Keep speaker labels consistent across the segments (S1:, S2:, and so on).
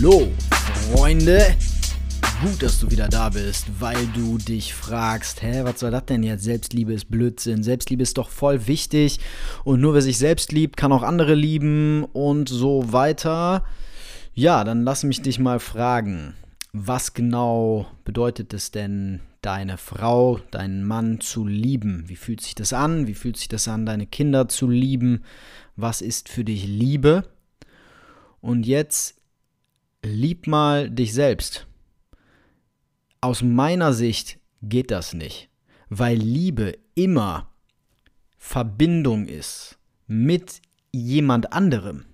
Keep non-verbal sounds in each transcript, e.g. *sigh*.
S1: Hallo, Freunde. Gut, dass du wieder da bist, weil du dich fragst, hä, was soll das denn jetzt? Selbstliebe ist Blödsinn. Selbstliebe ist doch voll wichtig. Und nur wer sich selbst liebt, kann auch andere lieben und so weiter. Ja, dann lass mich dich mal fragen, was genau bedeutet es denn, deine Frau, deinen Mann zu lieben? Wie fühlt sich das an? Wie fühlt sich das an, deine Kinder zu lieben? Was ist für dich Liebe? Und jetzt lieb mal dich selbst. Aus meiner Sicht geht das nicht, weil Liebe immer Verbindung ist mit jemand anderem.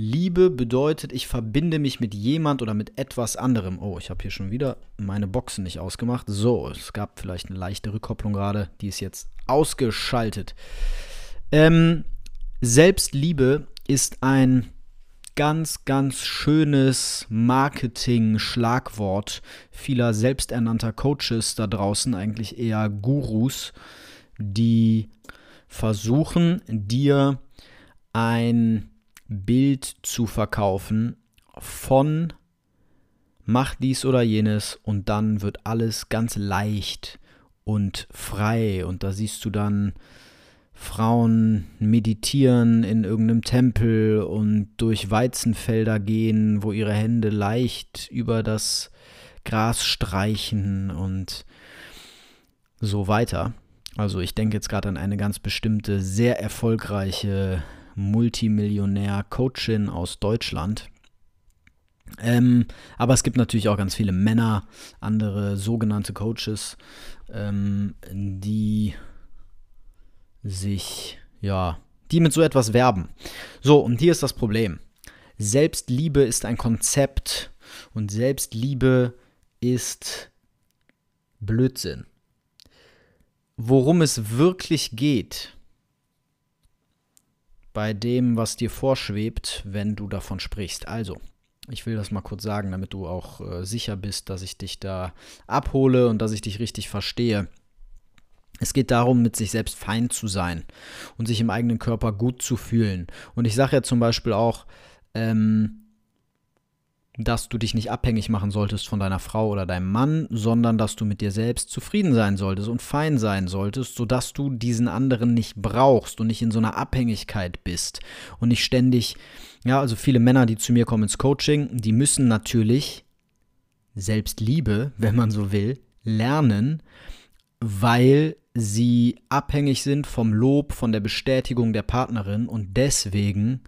S1: Liebe bedeutet, ich verbinde mich mit jemand oder mit etwas anderem. Oh, ich habe hier schon wieder meine Boxen nicht ausgemacht. So, es gab vielleicht eine leichte Rückkopplung gerade, die ist jetzt ausgeschaltet. Ähm, Selbstliebe ist ein ganz, ganz schönes Marketing-Schlagwort vieler selbsternannter Coaches da draußen, eigentlich eher Gurus, die versuchen, dir ein Bild zu verkaufen von mach dies oder jenes und dann wird alles ganz leicht und frei. Und da siehst du dann Frauen meditieren in irgendeinem Tempel und durch Weizenfelder gehen, wo ihre Hände leicht über das Gras streichen und so weiter. Also ich denke jetzt gerade an eine ganz bestimmte, sehr erfolgreiche Multimillionär-Coachin aus Deutschland. Ähm, aber es gibt natürlich auch ganz viele Männer, andere sogenannte Coaches, ähm, die sich, ja, die mit so etwas werben. So, und hier ist das Problem. Selbstliebe ist ein Konzept und Selbstliebe ist Blödsinn. Worum es wirklich geht bei dem, was dir vorschwebt, wenn du davon sprichst. Also, ich will das mal kurz sagen, damit du auch äh, sicher bist, dass ich dich da abhole und dass ich dich richtig verstehe. Es geht darum, mit sich selbst fein zu sein und sich im eigenen Körper gut zu fühlen. Und ich sage ja zum Beispiel auch, ähm, dass du dich nicht abhängig machen solltest von deiner Frau oder deinem Mann, sondern dass du mit dir selbst zufrieden sein solltest und fein sein solltest, sodass du diesen anderen nicht brauchst und nicht in so einer Abhängigkeit bist und nicht ständig, ja, also viele Männer, die zu mir kommen ins Coaching, die müssen natürlich Selbstliebe, wenn man so will, lernen, weil sie abhängig sind vom Lob, von der Bestätigung der Partnerin und deswegen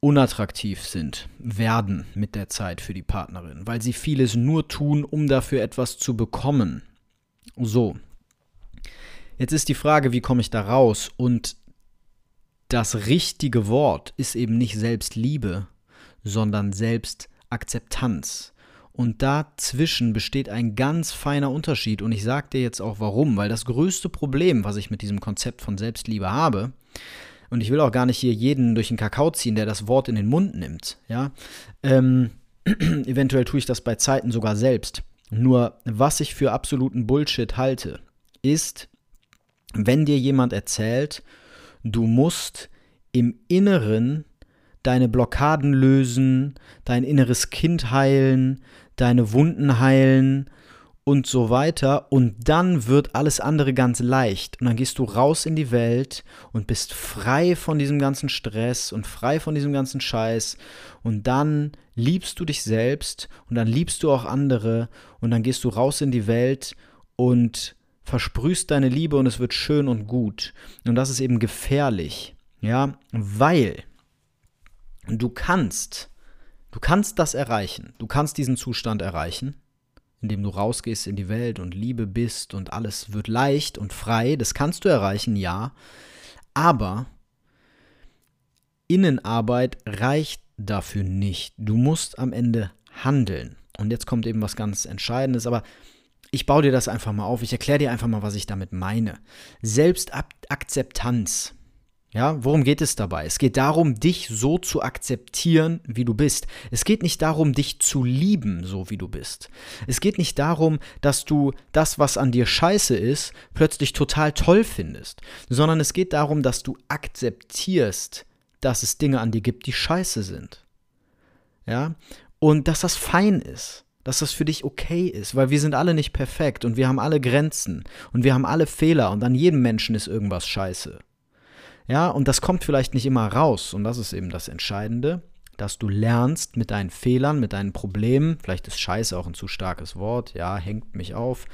S1: unattraktiv sind, werden mit der Zeit für die Partnerin, weil sie vieles nur tun, um dafür etwas zu bekommen. So. Jetzt ist die Frage, wie komme ich da raus? Und das richtige Wort ist eben nicht Selbstliebe, sondern Selbstakzeptanz. Und dazwischen besteht ein ganz feiner Unterschied. Und ich sage dir jetzt auch warum, weil das größte Problem, was ich mit diesem Konzept von Selbstliebe habe, und ich will auch gar nicht hier jeden durch den Kakao ziehen, der das Wort in den Mund nimmt, ja. Ähm, *clears throat* eventuell tue ich das bei Zeiten sogar selbst. Nur, was ich für absoluten Bullshit halte, ist, wenn dir jemand erzählt, du musst im Inneren deine Blockaden lösen, dein inneres Kind heilen, deine Wunden heilen und so weiter. Und dann wird alles andere ganz leicht. Und dann gehst du raus in die Welt und bist frei von diesem ganzen Stress und frei von diesem ganzen Scheiß. Und dann liebst du dich selbst und dann liebst du auch andere. Und dann gehst du raus in die Welt und versprühst deine Liebe und es wird schön und gut. Und das ist eben gefährlich. Ja, weil du kannst Du kannst das erreichen. Du kannst diesen Zustand erreichen, indem du rausgehst in die Welt und Liebe bist und alles wird leicht und frei. Das kannst du erreichen, ja. Aber Innenarbeit reicht dafür nicht. Du musst am Ende handeln. Und jetzt kommt eben was ganz Entscheidendes, aber ich baue dir das einfach mal auf. Ich erkläre dir einfach mal, was ich damit meine. Selbstakzeptanz. Ja, worum geht es dabei? Es geht darum, dich so zu akzeptieren, wie du bist. Es geht nicht darum, dich zu lieben, so wie du bist. Es geht nicht darum, dass du das, was an dir scheiße ist, plötzlich total toll findest, sondern es geht darum, dass du akzeptierst, dass es Dinge an dir gibt, die scheiße sind. Ja, und dass das fein ist dass das für dich okay ist, weil wir sind alle nicht perfekt und wir haben alle Grenzen und wir haben alle Fehler und an jedem Menschen ist irgendwas scheiße. Ja, und das kommt vielleicht nicht immer raus. Und das ist eben das Entscheidende, dass du lernst mit deinen Fehlern, mit deinen Problemen, vielleicht ist Scheiße auch ein zu starkes Wort, ja, hängt mich auf,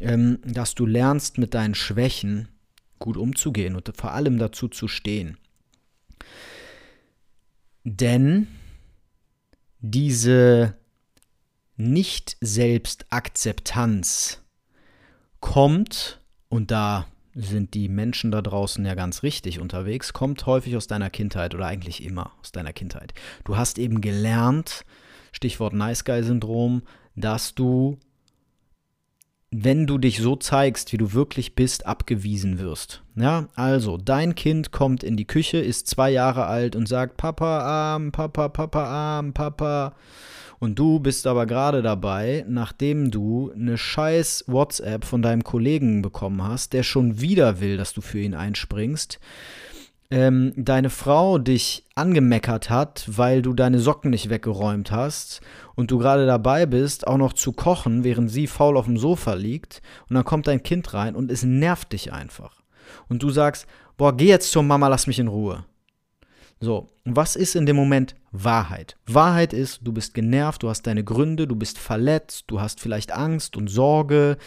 S1: ähm, dass du lernst mit deinen Schwächen gut umzugehen und vor allem dazu zu stehen. Denn diese Nicht-Selbstakzeptanz kommt, und da sind die Menschen da draußen ja ganz richtig unterwegs, kommt häufig aus deiner Kindheit oder eigentlich immer aus deiner Kindheit. Du hast eben gelernt, Stichwort Nice Guy Syndrom, dass du, wenn du dich so zeigst, wie du wirklich bist, abgewiesen wirst. Ja, also dein Kind kommt in die Küche, ist zwei Jahre alt und sagt Papa arm, Papa, Papa arm, Papa. Und du bist aber gerade dabei, nachdem du eine scheiß WhatsApp von deinem Kollegen bekommen hast, der schon wieder will, dass du für ihn einspringst, ähm, deine Frau dich angemeckert hat, weil du deine Socken nicht weggeräumt hast und du gerade dabei bist, auch noch zu kochen, während sie faul auf dem Sofa liegt und dann kommt dein Kind rein und es nervt dich einfach. Und du sagst, boah, geh jetzt zur Mama, lass mich in Ruhe. So, was ist in dem Moment Wahrheit? Wahrheit ist, du bist genervt, du hast deine Gründe, du bist verletzt, du hast vielleicht Angst und Sorge,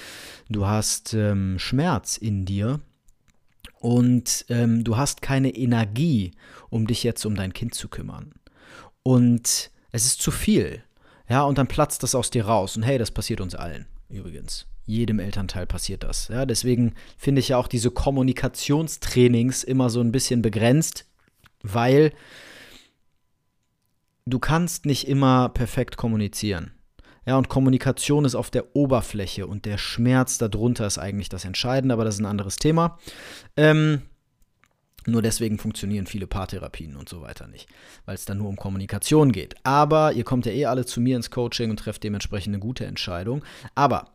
S1: du hast ähm, Schmerz in dir und ähm, du hast keine Energie, um dich jetzt um dein Kind zu kümmern. Und es ist zu viel. Ja, und dann platzt das aus dir raus. Und hey, das passiert uns allen, übrigens. Jedem Elternteil passiert das. Ja, deswegen finde ich ja auch diese Kommunikationstrainings immer so ein bisschen begrenzt weil du kannst nicht immer perfekt kommunizieren. Ja, und Kommunikation ist auf der Oberfläche und der Schmerz darunter ist eigentlich das Entscheidende, aber das ist ein anderes Thema. Ähm, nur deswegen funktionieren viele Paartherapien und so weiter nicht, weil es dann nur um Kommunikation geht. Aber ihr kommt ja eh alle zu mir ins Coaching und trefft dementsprechend eine gute Entscheidung. Aber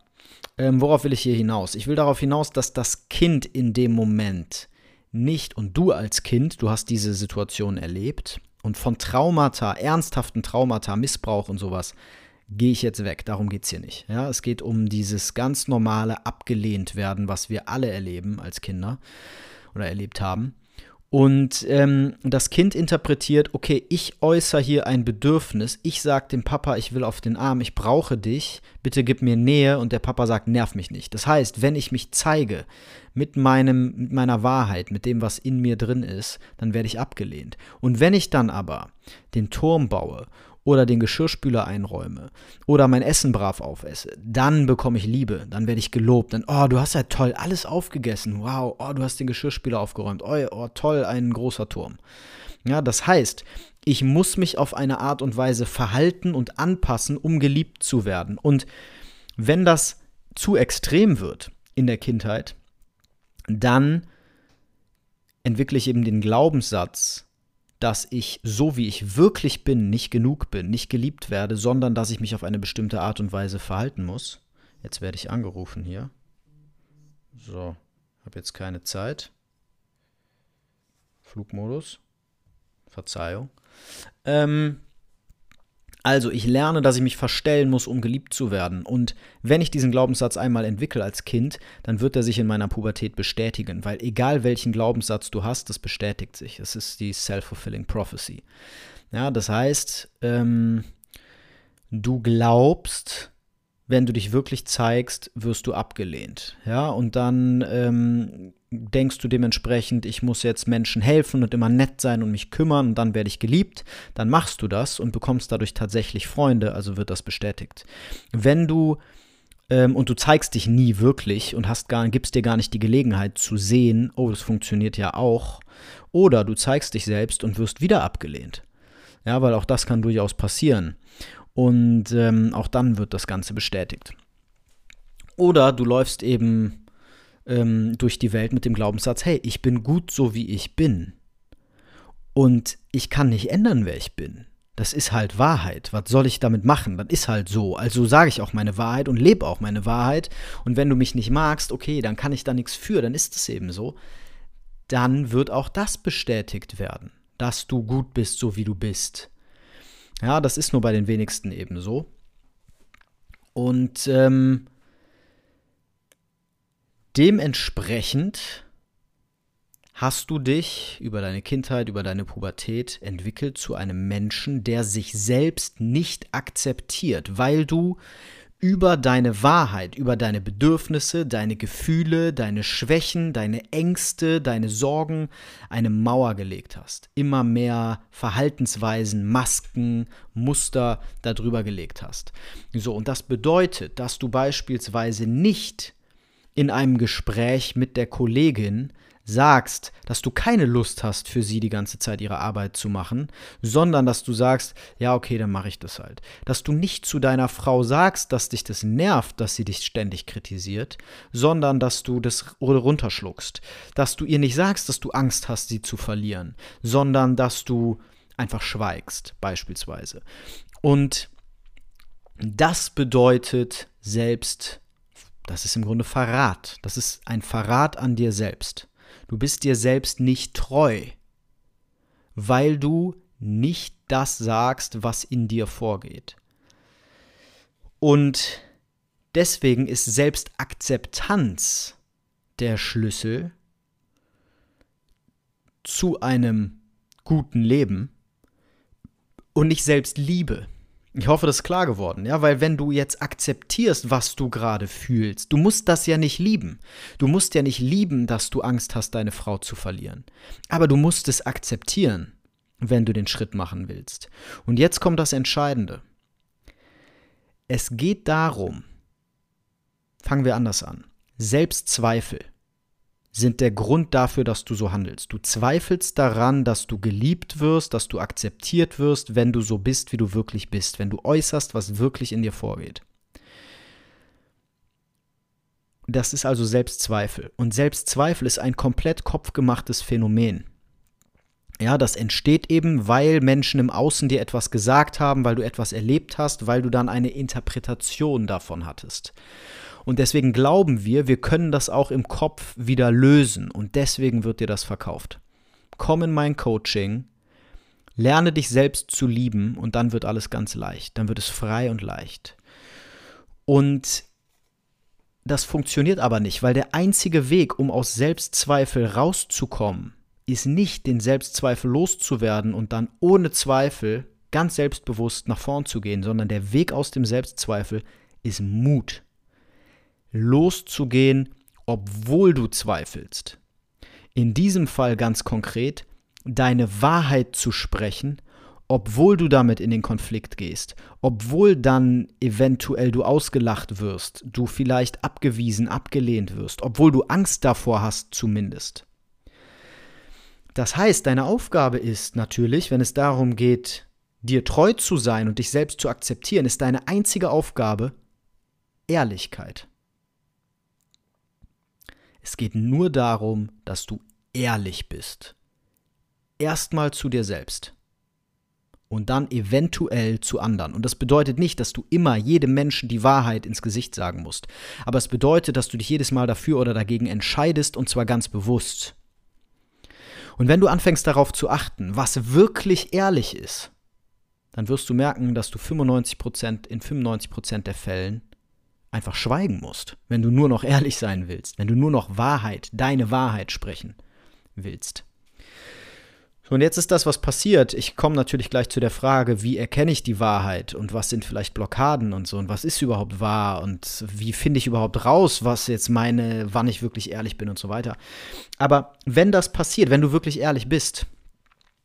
S1: ähm, worauf will ich hier hinaus? Ich will darauf hinaus, dass das Kind in dem Moment nicht, und du als Kind, du hast diese Situation erlebt und von Traumata, ernsthaften Traumata, Missbrauch und sowas, gehe ich jetzt weg. Darum geht es hier nicht. Ja, es geht um dieses ganz normale abgelehnt werden, was wir alle erleben als Kinder oder erlebt haben. Und ähm, das Kind interpretiert, okay, ich äußere hier ein Bedürfnis, ich sage dem Papa, ich will auf den Arm, ich brauche dich, bitte gib mir Nähe und der Papa sagt, nerv mich nicht. Das heißt, wenn ich mich zeige mit, meinem, mit meiner Wahrheit, mit dem, was in mir drin ist, dann werde ich abgelehnt. Und wenn ich dann aber den Turm baue oder den Geschirrspüler einräume oder mein Essen brav aufesse, dann bekomme ich Liebe, dann werde ich gelobt, dann, oh, du hast ja toll alles aufgegessen, wow, oh, du hast den Geschirrspüler aufgeräumt, oh, oh toll, ein großer Turm. Ja, das heißt, ich muss mich auf eine Art und Weise verhalten und anpassen, um geliebt zu werden. Und wenn das zu extrem wird in der Kindheit, dann entwickle ich eben den Glaubenssatz, dass ich so wie ich wirklich bin, nicht genug bin, nicht geliebt werde, sondern dass ich mich auf eine bestimmte Art und Weise verhalten muss. Jetzt werde ich angerufen hier. So, habe jetzt keine Zeit. Flugmodus. Verzeihung. Ähm, also, ich lerne, dass ich mich verstellen muss, um geliebt zu werden. Und wenn ich diesen Glaubenssatz einmal entwickle als Kind, dann wird er sich in meiner Pubertät bestätigen, weil egal welchen Glaubenssatz du hast, das bestätigt sich. Es ist die Self-Fulfilling Prophecy. Ja, das heißt, ähm, du glaubst, wenn du dich wirklich zeigst, wirst du abgelehnt. Ja, und dann ähm, denkst du dementsprechend, ich muss jetzt Menschen helfen und immer nett sein und mich kümmern und dann werde ich geliebt, dann machst du das und bekommst dadurch tatsächlich Freunde, also wird das bestätigt. Wenn du ähm, und du zeigst dich nie wirklich und hast gar, gibst dir gar nicht die Gelegenheit zu sehen, oh, das funktioniert ja auch, oder du zeigst dich selbst und wirst wieder abgelehnt. Ja, weil auch das kann durchaus passieren. Und ähm, auch dann wird das Ganze bestätigt. Oder du läufst eben ähm, durch die Welt mit dem Glaubenssatz, hey, ich bin gut so, wie ich bin. Und ich kann nicht ändern, wer ich bin. Das ist halt Wahrheit. Was soll ich damit machen? Das ist halt so. Also sage ich auch meine Wahrheit und lebe auch meine Wahrheit. Und wenn du mich nicht magst, okay, dann kann ich da nichts für, dann ist es eben so. Dann wird auch das bestätigt werden, dass du gut bist, so wie du bist. Ja, das ist nur bei den wenigsten eben so. Und ähm, dementsprechend hast du dich über deine Kindheit, über deine Pubertät entwickelt zu einem Menschen, der sich selbst nicht akzeptiert, weil du über deine Wahrheit, über deine Bedürfnisse, deine Gefühle, deine Schwächen, deine Ängste, deine Sorgen eine Mauer gelegt hast. Immer mehr Verhaltensweisen, Masken, Muster darüber gelegt hast. So, und das bedeutet, dass du beispielsweise nicht in einem Gespräch mit der Kollegin sagst, dass du keine Lust hast, für sie die ganze Zeit ihre Arbeit zu machen, sondern dass du sagst, ja, okay, dann mache ich das halt. Dass du nicht zu deiner Frau sagst, dass dich das nervt, dass sie dich ständig kritisiert, sondern dass du das runterschluckst. Dass du ihr nicht sagst, dass du Angst hast, sie zu verlieren, sondern dass du einfach schweigst, beispielsweise. Und das bedeutet selbst, das ist im Grunde Verrat. Das ist ein Verrat an dir selbst. Du bist dir selbst nicht treu, weil du nicht das sagst, was in dir vorgeht. Und deswegen ist Selbstakzeptanz der Schlüssel zu einem guten Leben und nicht Selbstliebe. Ich hoffe, das ist klar geworden, ja, weil wenn du jetzt akzeptierst, was du gerade fühlst, du musst das ja nicht lieben. Du musst ja nicht lieben, dass du Angst hast, deine Frau zu verlieren. Aber du musst es akzeptieren, wenn du den Schritt machen willst. Und jetzt kommt das Entscheidende. Es geht darum, fangen wir anders an, Selbstzweifel sind der Grund dafür, dass du so handelst. Du zweifelst daran, dass du geliebt wirst, dass du akzeptiert wirst, wenn du so bist, wie du wirklich bist, wenn du äußerst, was wirklich in dir vorgeht. Das ist also Selbstzweifel. Und Selbstzweifel ist ein komplett kopfgemachtes Phänomen. Ja, das entsteht eben, weil Menschen im Außen dir etwas gesagt haben, weil du etwas erlebt hast, weil du dann eine Interpretation davon hattest. Und deswegen glauben wir, wir können das auch im Kopf wieder lösen. Und deswegen wird dir das verkauft. Komm in mein Coaching, lerne dich selbst zu lieben und dann wird alles ganz leicht. Dann wird es frei und leicht. Und das funktioniert aber nicht, weil der einzige Weg, um aus Selbstzweifel rauszukommen, ist nicht, den Selbstzweifel loszuwerden und dann ohne Zweifel ganz selbstbewusst nach vorn zu gehen, sondern der Weg aus dem Selbstzweifel ist Mut loszugehen, obwohl du zweifelst. In diesem Fall ganz konkret, deine Wahrheit zu sprechen, obwohl du damit in den Konflikt gehst, obwohl dann eventuell du ausgelacht wirst, du vielleicht abgewiesen, abgelehnt wirst, obwohl du Angst davor hast zumindest. Das heißt, deine Aufgabe ist natürlich, wenn es darum geht, dir treu zu sein und dich selbst zu akzeptieren, ist deine einzige Aufgabe Ehrlichkeit. Es geht nur darum, dass du ehrlich bist. Erstmal zu dir selbst und dann eventuell zu anderen. Und das bedeutet nicht, dass du immer jedem Menschen die Wahrheit ins Gesicht sagen musst. Aber es bedeutet, dass du dich jedes Mal dafür oder dagegen entscheidest und zwar ganz bewusst. Und wenn du anfängst darauf zu achten, was wirklich ehrlich ist, dann wirst du merken, dass du 95% in 95% der Fällen einfach schweigen musst, wenn du nur noch ehrlich sein willst, wenn du nur noch Wahrheit, deine Wahrheit sprechen willst. So, und jetzt ist das, was passiert. Ich komme natürlich gleich zu der Frage, wie erkenne ich die Wahrheit und was sind vielleicht Blockaden und so und was ist überhaupt wahr und wie finde ich überhaupt raus, was jetzt meine, wann ich wirklich ehrlich bin und so weiter. Aber wenn das passiert, wenn du wirklich ehrlich bist,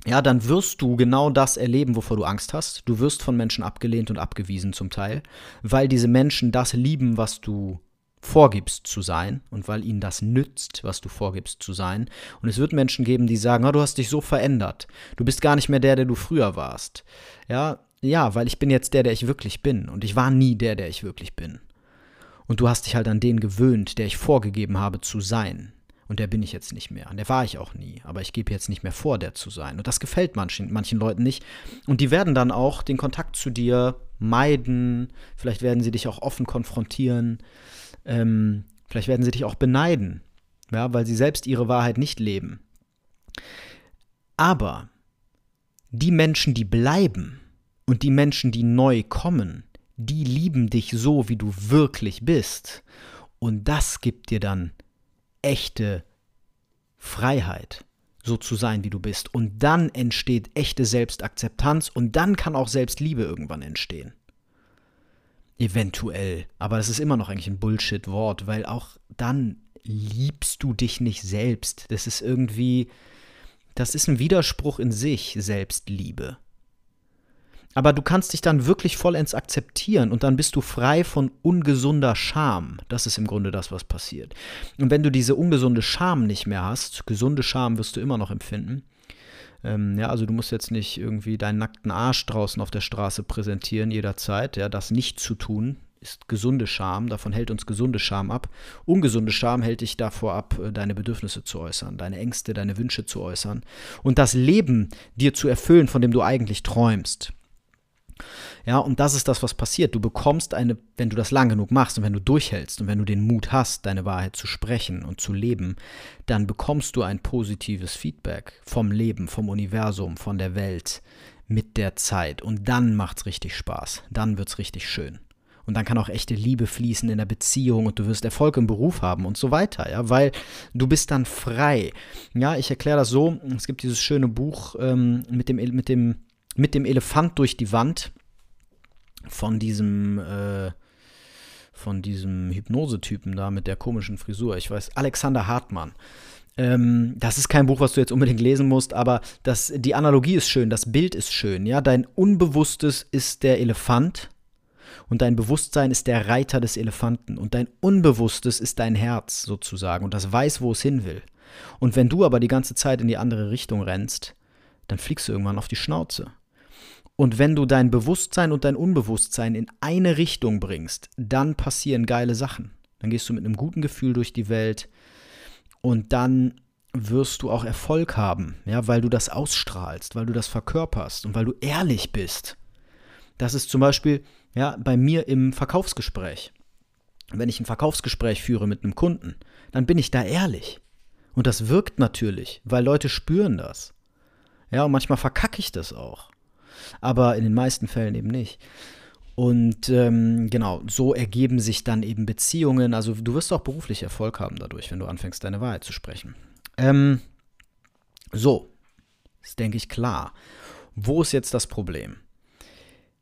S1: ja, dann wirst du genau das erleben, wovor du Angst hast. Du wirst von Menschen abgelehnt und abgewiesen zum Teil, weil diese Menschen das lieben, was du vorgibst zu sein und weil ihnen das nützt, was du vorgibst zu sein. Und es wird Menschen geben, die sagen, oh, du hast dich so verändert. Du bist gar nicht mehr der, der du früher warst. Ja, ja, weil ich bin jetzt der, der ich wirklich bin. Und ich war nie der, der ich wirklich bin. Und du hast dich halt an den gewöhnt, der ich vorgegeben habe zu sein. Und der bin ich jetzt nicht mehr. Und der war ich auch nie. Aber ich gebe jetzt nicht mehr vor, der zu sein. Und das gefällt manchen, manchen Leuten nicht. Und die werden dann auch den Kontakt zu dir meiden. Vielleicht werden sie dich auch offen konfrontieren. Ähm, vielleicht werden sie dich auch beneiden. Ja, weil sie selbst ihre Wahrheit nicht leben. Aber die Menschen, die bleiben und die Menschen, die neu kommen, die lieben dich so, wie du wirklich bist. Und das gibt dir dann echte Freiheit, so zu sein, wie du bist. Und dann entsteht echte Selbstakzeptanz und dann kann auch Selbstliebe irgendwann entstehen. Eventuell. Aber das ist immer noch eigentlich ein Bullshit-Wort, weil auch dann liebst du dich nicht selbst. Das ist irgendwie, das ist ein Widerspruch in sich, Selbstliebe. Aber du kannst dich dann wirklich vollends akzeptieren und dann bist du frei von ungesunder Scham. Das ist im Grunde das, was passiert. Und wenn du diese ungesunde Scham nicht mehr hast, gesunde Scham wirst du immer noch empfinden. Ähm, ja, also du musst jetzt nicht irgendwie deinen nackten Arsch draußen auf der Straße präsentieren jederzeit. Ja, das nicht zu tun ist gesunde Scham. Davon hält uns gesunde Scham ab. Ungesunde Scham hält dich davor ab, äh, deine Bedürfnisse zu äußern, deine Ängste, deine Wünsche zu äußern und das Leben dir zu erfüllen, von dem du eigentlich träumst. Ja, und das ist das, was passiert. Du bekommst eine, wenn du das lang genug machst und wenn du durchhältst und wenn du den Mut hast, deine Wahrheit zu sprechen und zu leben, dann bekommst du ein positives Feedback vom Leben, vom Universum, von der Welt mit der Zeit. Und dann macht es richtig Spaß. Dann wird es richtig schön. Und dann kann auch echte Liebe fließen in der Beziehung und du wirst Erfolg im Beruf haben und so weiter, ja, weil du bist dann frei. Ja, ich erkläre das so: Es gibt dieses schöne Buch ähm, mit, dem, mit dem mit dem Elefant durch die Wand von diesem, äh, von diesem Hypnosetypen da mit der komischen Frisur. Ich weiß, Alexander Hartmann. Ähm, das ist kein Buch, was du jetzt unbedingt lesen musst, aber das, die Analogie ist schön, das Bild ist schön. Ja, dein Unbewusstes ist der Elefant und dein Bewusstsein ist der Reiter des Elefanten und dein Unbewusstes ist dein Herz sozusagen und das weiß, wo es hin will. Und wenn du aber die ganze Zeit in die andere Richtung rennst, dann fliegst du irgendwann auf die Schnauze. Und wenn du dein Bewusstsein und dein Unbewusstsein in eine Richtung bringst, dann passieren geile Sachen. Dann gehst du mit einem guten Gefühl durch die Welt und dann wirst du auch Erfolg haben, ja, weil du das ausstrahlst, weil du das verkörperst und weil du ehrlich bist. Das ist zum Beispiel ja, bei mir im Verkaufsgespräch. Wenn ich ein Verkaufsgespräch führe mit einem Kunden, dann bin ich da ehrlich. Und das wirkt natürlich, weil Leute spüren das. Ja, und manchmal verkacke ich das auch aber in den meisten Fällen eben nicht. Und ähm, genau, so ergeben sich dann eben Beziehungen. Also du wirst auch beruflich Erfolg haben dadurch, wenn du anfängst, deine Wahrheit zu sprechen. Ähm, so, ist, denke ich, klar. Wo ist jetzt das Problem?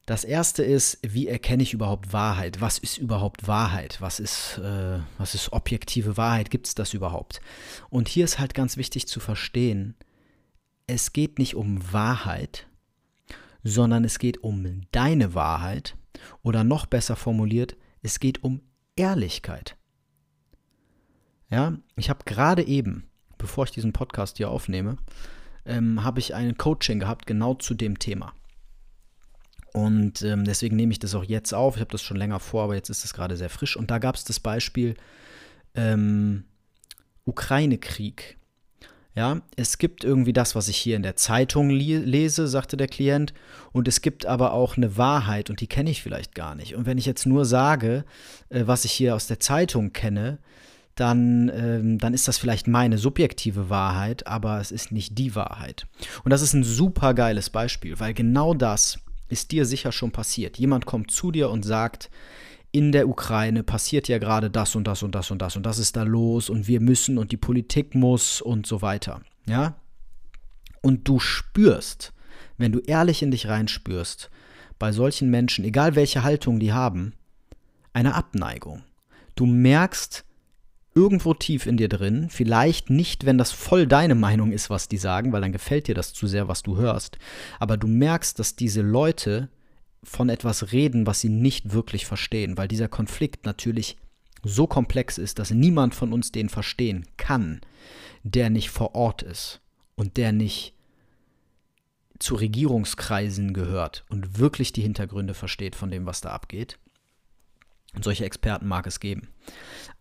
S1: Das erste ist, wie erkenne ich überhaupt Wahrheit? Was ist überhaupt Wahrheit? Was ist, äh, was ist objektive Wahrheit? Gibt es das überhaupt? Und hier ist halt ganz wichtig zu verstehen, es geht nicht um Wahrheit, sondern es geht um deine Wahrheit oder noch besser formuliert, es geht um Ehrlichkeit. Ja, ich habe gerade eben, bevor ich diesen Podcast hier aufnehme, ähm, habe ich ein Coaching gehabt genau zu dem Thema. Und ähm, deswegen nehme ich das auch jetzt auf. Ich habe das schon länger vor, aber jetzt ist es gerade sehr frisch. Und da gab es das Beispiel ähm, Ukraine-Krieg. Ja, es gibt irgendwie das, was ich hier in der Zeitung lese, sagte der Klient, und es gibt aber auch eine Wahrheit und die kenne ich vielleicht gar nicht. Und wenn ich jetzt nur sage, äh, was ich hier aus der Zeitung kenne, dann, ähm, dann ist das vielleicht meine subjektive Wahrheit, aber es ist nicht die Wahrheit. Und das ist ein super geiles Beispiel, weil genau das ist dir sicher schon passiert. Jemand kommt zu dir und sagt, in der Ukraine passiert ja gerade das und das und das und das und das ist da los und wir müssen und die Politik muss und so weiter. Ja? Und du spürst, wenn du ehrlich in dich reinspürst, bei solchen Menschen, egal welche Haltung die haben, eine Abneigung. Du merkst irgendwo tief in dir drin, vielleicht nicht, wenn das voll deine Meinung ist, was die sagen, weil dann gefällt dir das zu sehr, was du hörst, aber du merkst, dass diese Leute von etwas reden, was sie nicht wirklich verstehen, weil dieser Konflikt natürlich so komplex ist, dass niemand von uns den verstehen kann, der nicht vor Ort ist und der nicht zu Regierungskreisen gehört und wirklich die Hintergründe versteht von dem, was da abgeht. Und solche Experten mag es geben.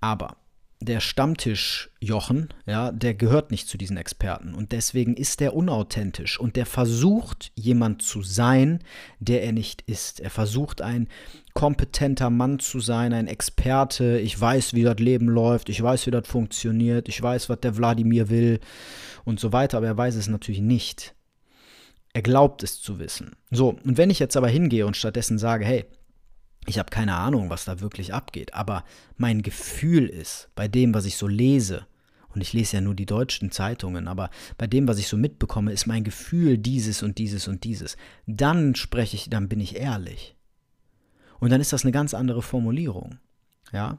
S1: Aber der Stammtisch Jochen, ja, der gehört nicht zu diesen Experten und deswegen ist der unauthentisch und der versucht jemand zu sein, der er nicht ist. Er versucht ein kompetenter Mann zu sein, ein Experte. Ich weiß, wie das Leben läuft, ich weiß, wie das funktioniert, ich weiß, was der Wladimir will und so weiter, aber er weiß es natürlich nicht. Er glaubt es zu wissen. So, und wenn ich jetzt aber hingehe und stattdessen sage, hey, ich habe keine Ahnung, was da wirklich abgeht, aber mein Gefühl ist, bei dem, was ich so lese, und ich lese ja nur die deutschen Zeitungen, aber bei dem, was ich so mitbekomme, ist mein Gefühl dieses und dieses und dieses. Dann spreche ich, dann bin ich ehrlich. Und dann ist das eine ganz andere Formulierung. Ja.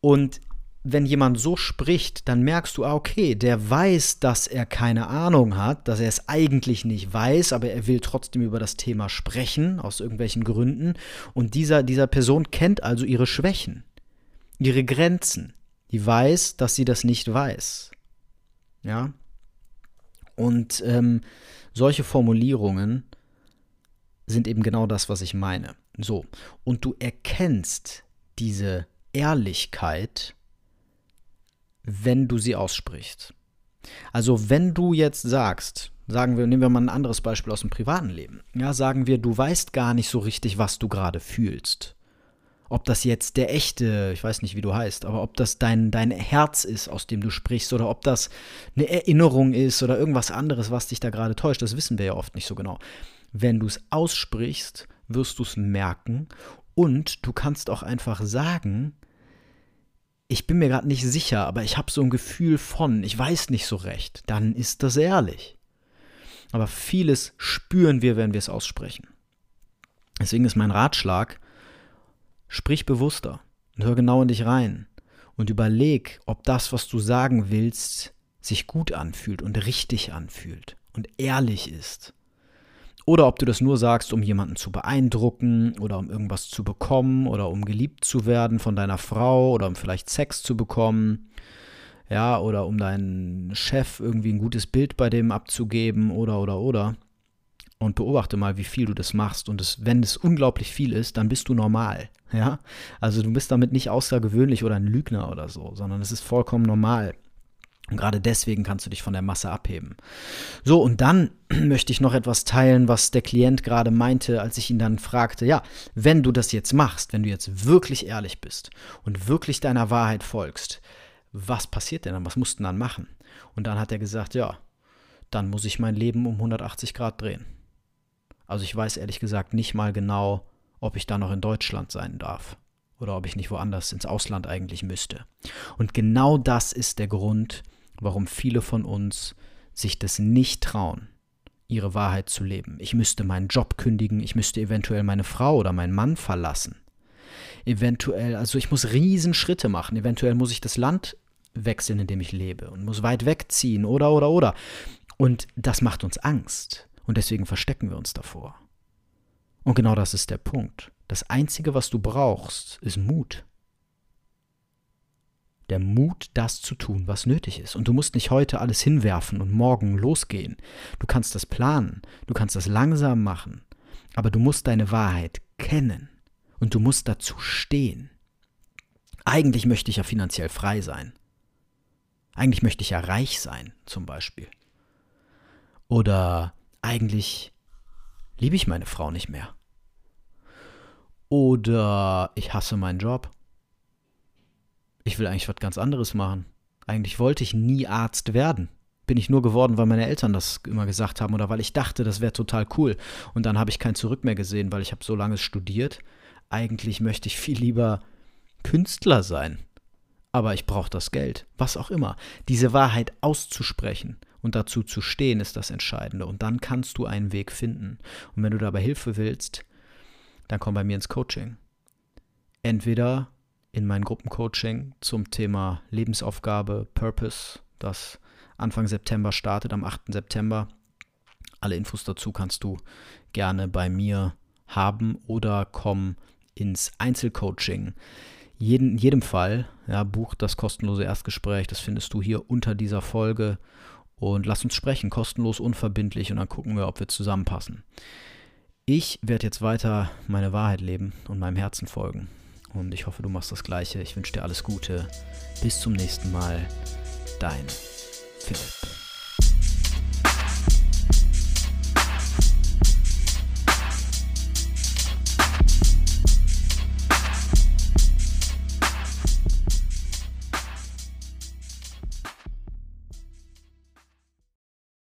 S1: Und wenn jemand so spricht, dann merkst du, ah, okay, der weiß, dass er keine Ahnung hat, dass er es eigentlich nicht weiß, aber er will trotzdem über das Thema sprechen, aus irgendwelchen Gründen. Und dieser, dieser Person kennt also ihre Schwächen, ihre Grenzen. Die weiß, dass sie das nicht weiß. Ja. Und ähm, solche Formulierungen sind eben genau das, was ich meine. So. Und du erkennst diese Ehrlichkeit, wenn du sie aussprichst. Also wenn du jetzt sagst, sagen wir, nehmen wir mal ein anderes Beispiel aus dem privaten Leben. Ja, sagen wir, du weißt gar nicht so richtig, was du gerade fühlst. Ob das jetzt der echte, ich weiß nicht, wie du heißt, aber ob das dein, dein Herz ist, aus dem du sprichst, oder ob das eine Erinnerung ist oder irgendwas anderes, was dich da gerade täuscht, das wissen wir ja oft nicht so genau. Wenn du es aussprichst, wirst du es merken und du kannst auch einfach sagen, ich bin mir gerade nicht sicher, aber ich habe so ein Gefühl von, ich weiß nicht so recht, dann ist das ehrlich. Aber vieles spüren wir, wenn wir es aussprechen. Deswegen ist mein Ratschlag, sprich bewusster und hör genau in dich rein und überleg, ob das, was du sagen willst, sich gut anfühlt und richtig anfühlt und ehrlich ist. Oder ob du das nur sagst, um jemanden zu beeindrucken oder um irgendwas zu bekommen oder um geliebt zu werden von deiner Frau oder um vielleicht Sex zu bekommen. Ja, oder um deinen Chef irgendwie ein gutes Bild bei dem abzugeben oder oder oder. Und beobachte mal, wie viel du das machst. Und es, wenn es unglaublich viel ist, dann bist du normal. Ja, also du bist damit nicht außergewöhnlich oder ein Lügner oder so, sondern es ist vollkommen normal. Und gerade deswegen kannst du dich von der Masse abheben. So, und dann *clears throat* möchte ich noch etwas teilen, was der Klient gerade meinte, als ich ihn dann fragte, ja, wenn du das jetzt machst, wenn du jetzt wirklich ehrlich bist und wirklich deiner Wahrheit folgst, was passiert denn dann? Was musst du dann machen? Und dann hat er gesagt, ja, dann muss ich mein Leben um 180 Grad drehen. Also ich weiß ehrlich gesagt nicht mal genau, ob ich da noch in Deutschland sein darf oder ob ich nicht woanders ins Ausland eigentlich müsste. Und genau das ist der Grund, warum viele von uns sich das nicht trauen, ihre Wahrheit zu leben. Ich müsste meinen Job kündigen, ich müsste eventuell meine Frau oder meinen Mann verlassen. Eventuell, also ich muss Riesenschritte machen, eventuell muss ich das Land wechseln, in dem ich lebe und muss weit wegziehen oder oder oder. Und das macht uns Angst und deswegen verstecken wir uns davor. Und genau das ist der Punkt. Das Einzige, was du brauchst, ist Mut der Mut, das zu tun, was nötig ist. Und du musst nicht heute alles hinwerfen und morgen losgehen. Du kannst das planen, du kannst das langsam machen, aber du musst deine Wahrheit kennen und du musst dazu stehen. Eigentlich möchte ich ja finanziell frei sein. Eigentlich möchte ich ja reich sein, zum Beispiel. Oder eigentlich liebe ich meine Frau nicht mehr. Oder ich hasse meinen Job ich will eigentlich was ganz anderes machen. Eigentlich wollte ich nie Arzt werden. Bin ich nur geworden, weil meine Eltern das immer gesagt haben oder weil ich dachte, das wäre total cool. Und dann habe ich kein Zurück mehr gesehen, weil ich habe so lange studiert. Eigentlich möchte ich viel lieber Künstler sein. Aber ich brauche das Geld, was auch immer. Diese Wahrheit auszusprechen und dazu zu stehen, ist das Entscheidende. Und dann kannst du einen Weg finden. Und wenn du dabei Hilfe willst, dann komm bei mir ins Coaching. Entweder in mein Gruppencoaching zum Thema Lebensaufgabe, Purpose, das Anfang September startet, am 8. September. Alle Infos dazu kannst du gerne bei mir haben oder komm ins Einzelcoaching. Jeden, in jedem Fall, ja, buch das kostenlose Erstgespräch, das findest du hier unter dieser Folge und lass uns sprechen, kostenlos, unverbindlich und dann gucken wir, ob wir zusammenpassen. Ich werde jetzt weiter meine Wahrheit leben und meinem Herzen folgen und ich hoffe, du machst das gleiche. Ich wünsche dir alles Gute. Bis zum nächsten Mal. Dein Philipp.